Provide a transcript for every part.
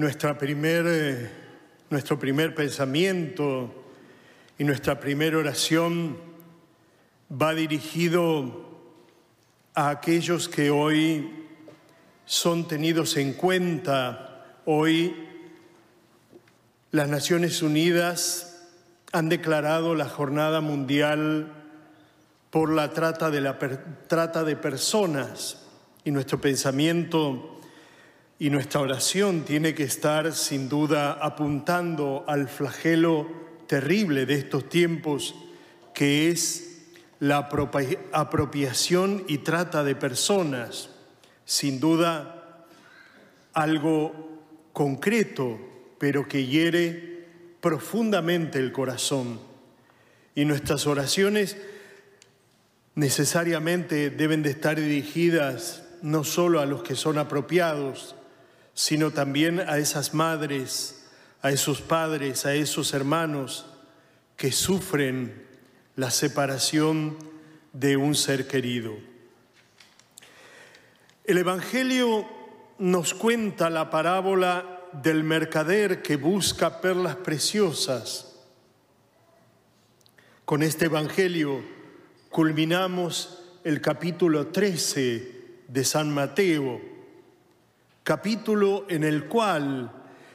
nuestra primer, eh, nuestro primer pensamiento y nuestra primera oración va dirigido a aquellos que hoy son tenidos en cuenta. Hoy las Naciones Unidas han declarado la Jornada Mundial por la trata de, la trata de personas y nuestro pensamiento y nuestra oración tiene que estar sin duda apuntando al flagelo terrible de estos tiempos que es la apropiación y trata de personas. Sin duda algo concreto, pero que hiere profundamente el corazón. Y nuestras oraciones necesariamente deben de estar dirigidas no solo a los que son apropiados, sino también a esas madres, a esos padres, a esos hermanos que sufren la separación de un ser querido. El Evangelio nos cuenta la parábola del mercader que busca perlas preciosas. Con este Evangelio culminamos el capítulo 13 de San Mateo capítulo en el cual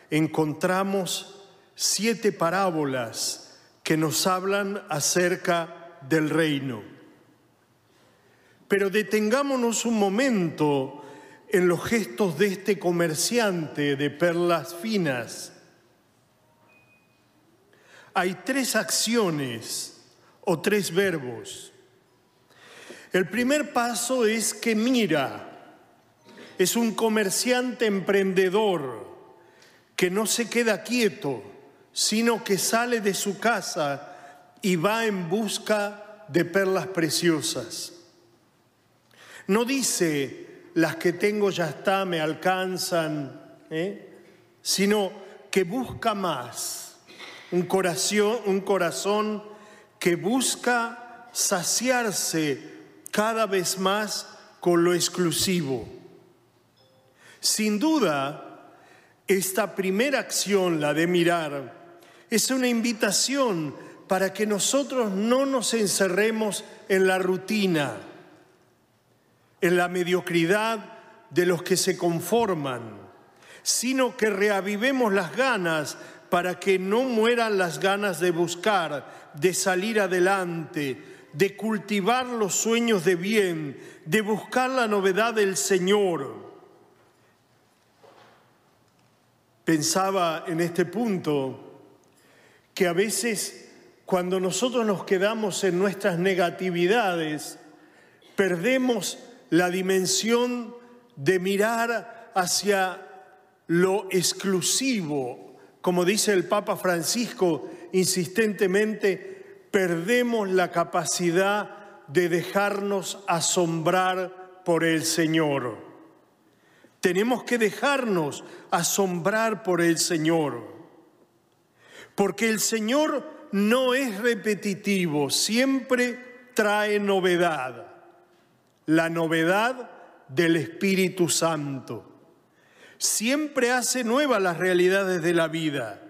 encontramos siete parábolas que nos hablan acerca del reino. Pero detengámonos un momento en los gestos de este comerciante de perlas finas. Hay tres acciones o tres verbos. El primer paso es que mira, es un comerciante emprendedor que no se queda quieto, sino que sale de su casa y va en busca de perlas preciosas. No dice, las que tengo ya está, me alcanzan, ¿eh? sino que busca más, un corazón, un corazón que busca saciarse cada vez más con lo exclusivo. Sin duda, esta primera acción, la de mirar, es una invitación para que nosotros no nos encerremos en la rutina, en la mediocridad de los que se conforman, sino que reavivemos las ganas para que no mueran las ganas de buscar, de salir adelante, de cultivar los sueños de bien, de buscar la novedad del Señor. Pensaba en este punto que a veces cuando nosotros nos quedamos en nuestras negatividades, perdemos la dimensión de mirar hacia lo exclusivo. Como dice el Papa Francisco insistentemente, perdemos la capacidad de dejarnos asombrar por el Señor. Tenemos que dejarnos asombrar por el Señor, porque el Señor no es repetitivo, siempre trae novedad, la novedad del Espíritu Santo. Siempre hace nuevas las realidades de la vida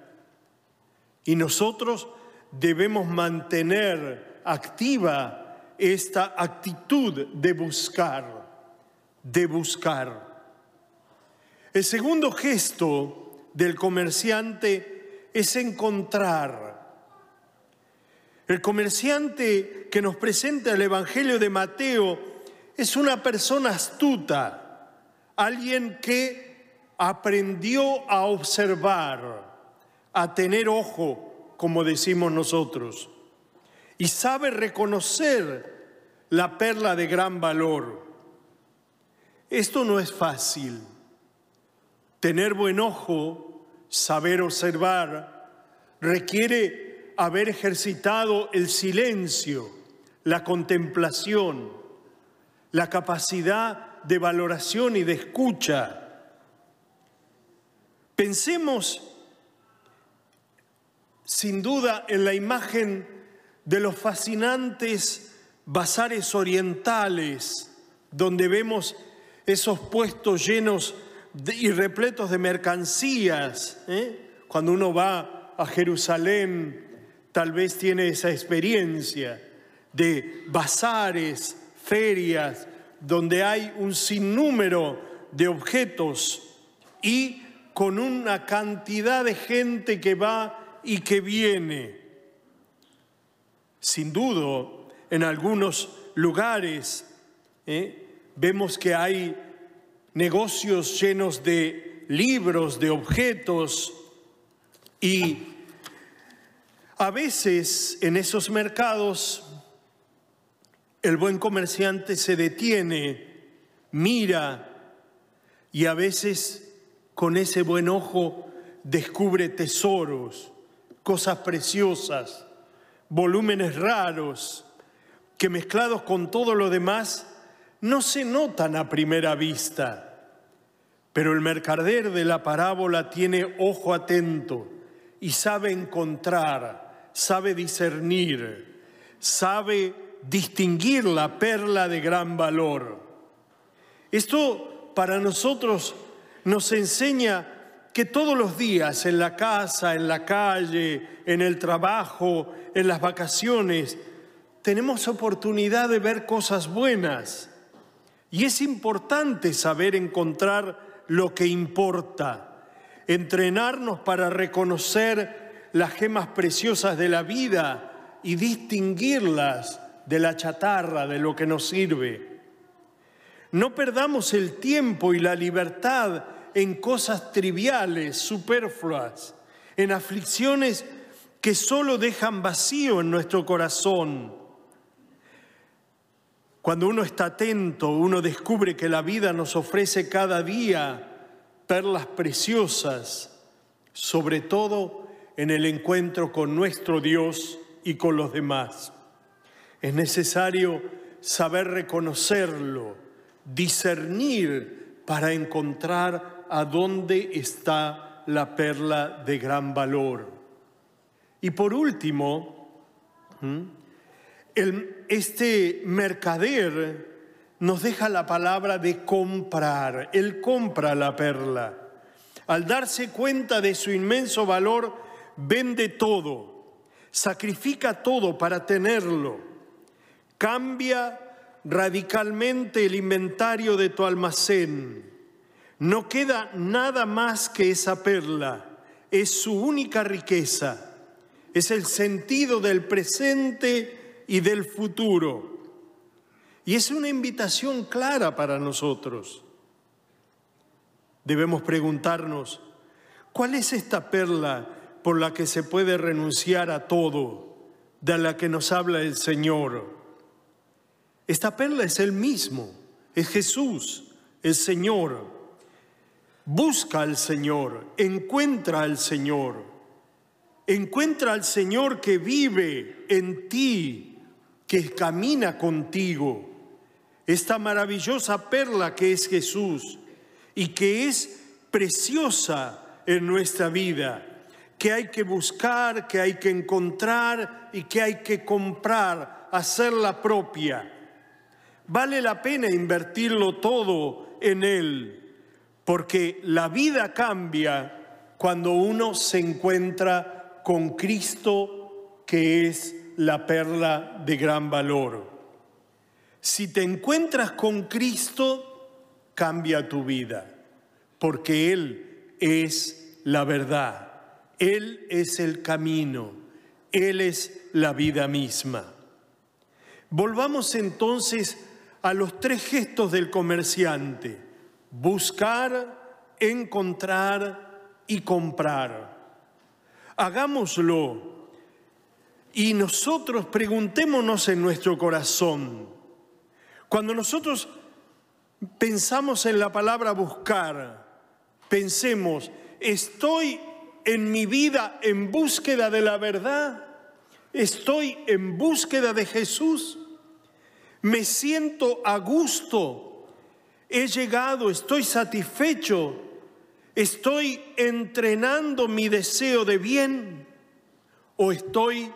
y nosotros debemos mantener activa esta actitud de buscar, de buscar. El segundo gesto del comerciante es encontrar. El comerciante que nos presenta el Evangelio de Mateo es una persona astuta, alguien que aprendió a observar, a tener ojo, como decimos nosotros, y sabe reconocer la perla de gran valor. Esto no es fácil. Tener buen ojo, saber observar, requiere haber ejercitado el silencio, la contemplación, la capacidad de valoración y de escucha. Pensemos sin duda en la imagen de los fascinantes bazares orientales, donde vemos esos puestos llenos y repletos de mercancías. ¿eh? Cuando uno va a Jerusalén, tal vez tiene esa experiencia de bazares, ferias, donde hay un sinnúmero de objetos y con una cantidad de gente que va y que viene. Sin duda, en algunos lugares ¿eh? vemos que hay negocios llenos de libros, de objetos y a veces en esos mercados el buen comerciante se detiene, mira y a veces con ese buen ojo descubre tesoros, cosas preciosas, volúmenes raros, que mezclados con todo lo demás no se notan a primera vista. Pero el mercader de la parábola tiene ojo atento y sabe encontrar, sabe discernir, sabe distinguir la perla de gran valor. Esto para nosotros nos enseña que todos los días en la casa, en la calle, en el trabajo, en las vacaciones, tenemos oportunidad de ver cosas buenas. Y es importante saber encontrar lo que importa, entrenarnos para reconocer las gemas preciosas de la vida y distinguirlas de la chatarra, de lo que nos sirve. No perdamos el tiempo y la libertad en cosas triviales, superfluas, en aflicciones que solo dejan vacío en nuestro corazón. Cuando uno está atento, uno descubre que la vida nos ofrece cada día perlas preciosas, sobre todo en el encuentro con nuestro Dios y con los demás. Es necesario saber reconocerlo, discernir para encontrar a dónde está la perla de gran valor. Y por último, este mercader nos deja la palabra de comprar. Él compra la perla. Al darse cuenta de su inmenso valor, vende todo, sacrifica todo para tenerlo Cambia radicalmente el inventario de tu almacén. No queda nada más que esa perla. Es su única riqueza. Es el sentido del presente y del futuro. Y es una invitación clara para nosotros. Debemos preguntarnos, ¿cuál es esta perla por la que se puede renunciar a todo, de la que nos habla el Señor? Esta perla es el mismo, es Jesús, el Señor. Busca al Señor, encuentra al Señor, encuentra al Señor que vive en ti, que camina contigo. Esta maravillosa perla que es Jesús y que es preciosa en nuestra vida, que hay que buscar, que hay que encontrar y que hay que comprar, hacerla propia Vale la pena invertirlo todo en Él, porque la vida cambia cuando uno se encuentra con Cristo, que es la perla de gran valor. Si te encuentras con Cristo, cambia tu vida, porque Él es la verdad, Él es el camino, Él es la vida misma. Volvamos entonces a los tres gestos del comerciante, buscar, encontrar y comprar. Hagámoslo y nosotros preguntémonos en nuestro corazón, cuando nosotros pensamos en la palabra buscar, pensemos, ¿estoy en mi vida en búsqueda de la verdad? ¿Estoy en búsqueda de Jesús? me siento a gusto, he llegado, estoy satisfecho, estoy entrenando mi deseo de bien o estoy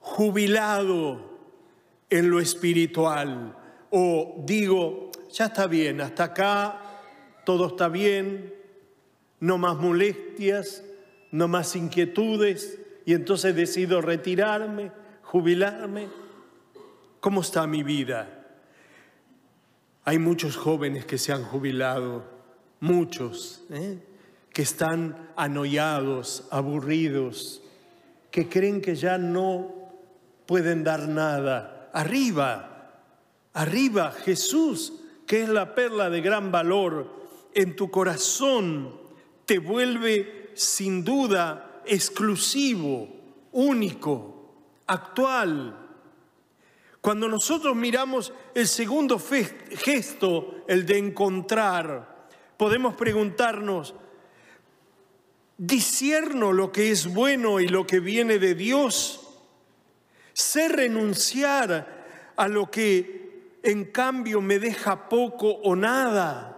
jubilado en lo espiritual o digo, ya está bien, hasta acá todo está bien, no más molestias, no más inquietudes, y entonces decido retirarme, jubilarme. ¿Cómo está mi vida? Hay muchos jóvenes que se han jubilado, muchos, ¿eh? que están anoyados, aburridos, que creen que ya no pueden dar nada. Arriba, arriba, Jesús, que es la perla de gran valor en tu corazón, te vuelve sin duda exclusivo, único, actual. Cuando nosotros miramos el segundo gesto, el de encontrar, podemos preguntarnos, discierno lo que es bueno y lo que viene de Dios, sé renunciar a lo que en cambio me deja poco o nada.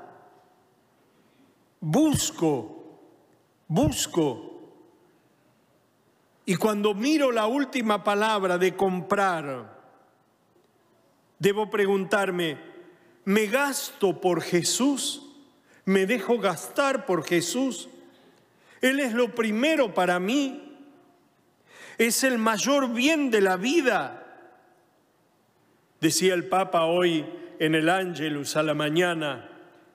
Busco, busco. Y cuando miro la última palabra de comprar, debo preguntarme, ¿me gasto por Jesús? ¿Me dejo gastar por Jesús? Él es lo primero para mí. Es el mayor bien de la vida. Decía el Papa hoy en el Ángelus a la mañana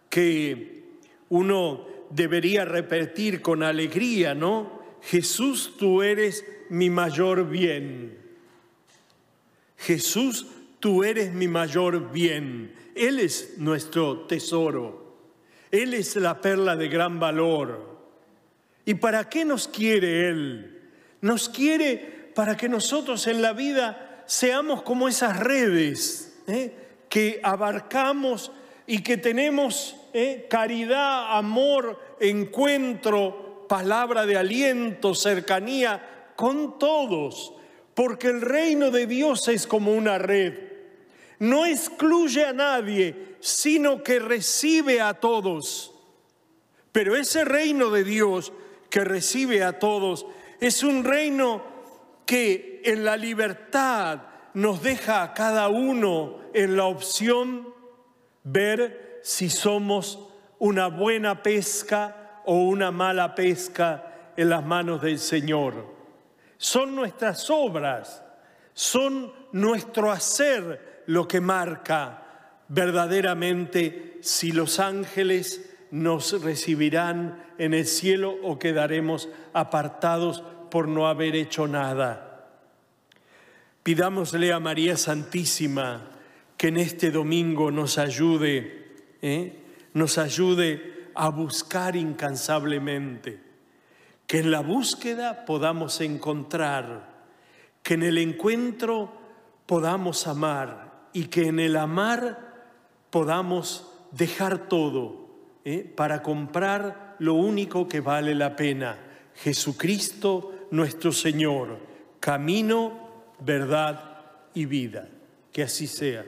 que uno debería repetir con alegría, ¿no? Jesús, tú eres mi mayor bien. Jesús, tú eres mi mayor bien. Él es nuestro tesoro. Él es la perla de gran valor. ¿Y para qué nos quiere Él? Nos quiere para que nosotros en la vida seamos como esas redes ¿eh? que abarcamos y que tenemos ¿eh? caridad, amor, encuentro, palabra de aliento, cercanía con todos, porque el reino de Dios es como una red. No excluye a nadie, sino que recibe a todos. Pero ese reino de Dios que recibe a todos. Es un reino que en la libertad nos deja a cada uno en la opción ver si somos una buena pesca o una mala pesca en las manos del Señor. Son nuestras obras, son nuestro hacer lo que marca verdaderamente si los ángeles nos recibirán en el cielo o quedaremos apartados por no haber hecho nada. Pidámosle a María Santísima que en este domingo nos ayude, ¿eh? nos ayude a buscar incansablemente, que en la búsqueda podamos encontrar, que en el encuentro podamos amar y que en el amar podamos dejar todo ¿eh? para comprar lo único que vale la pena, Jesucristo nuestro Señor, camino, verdad y vida. Que así sea.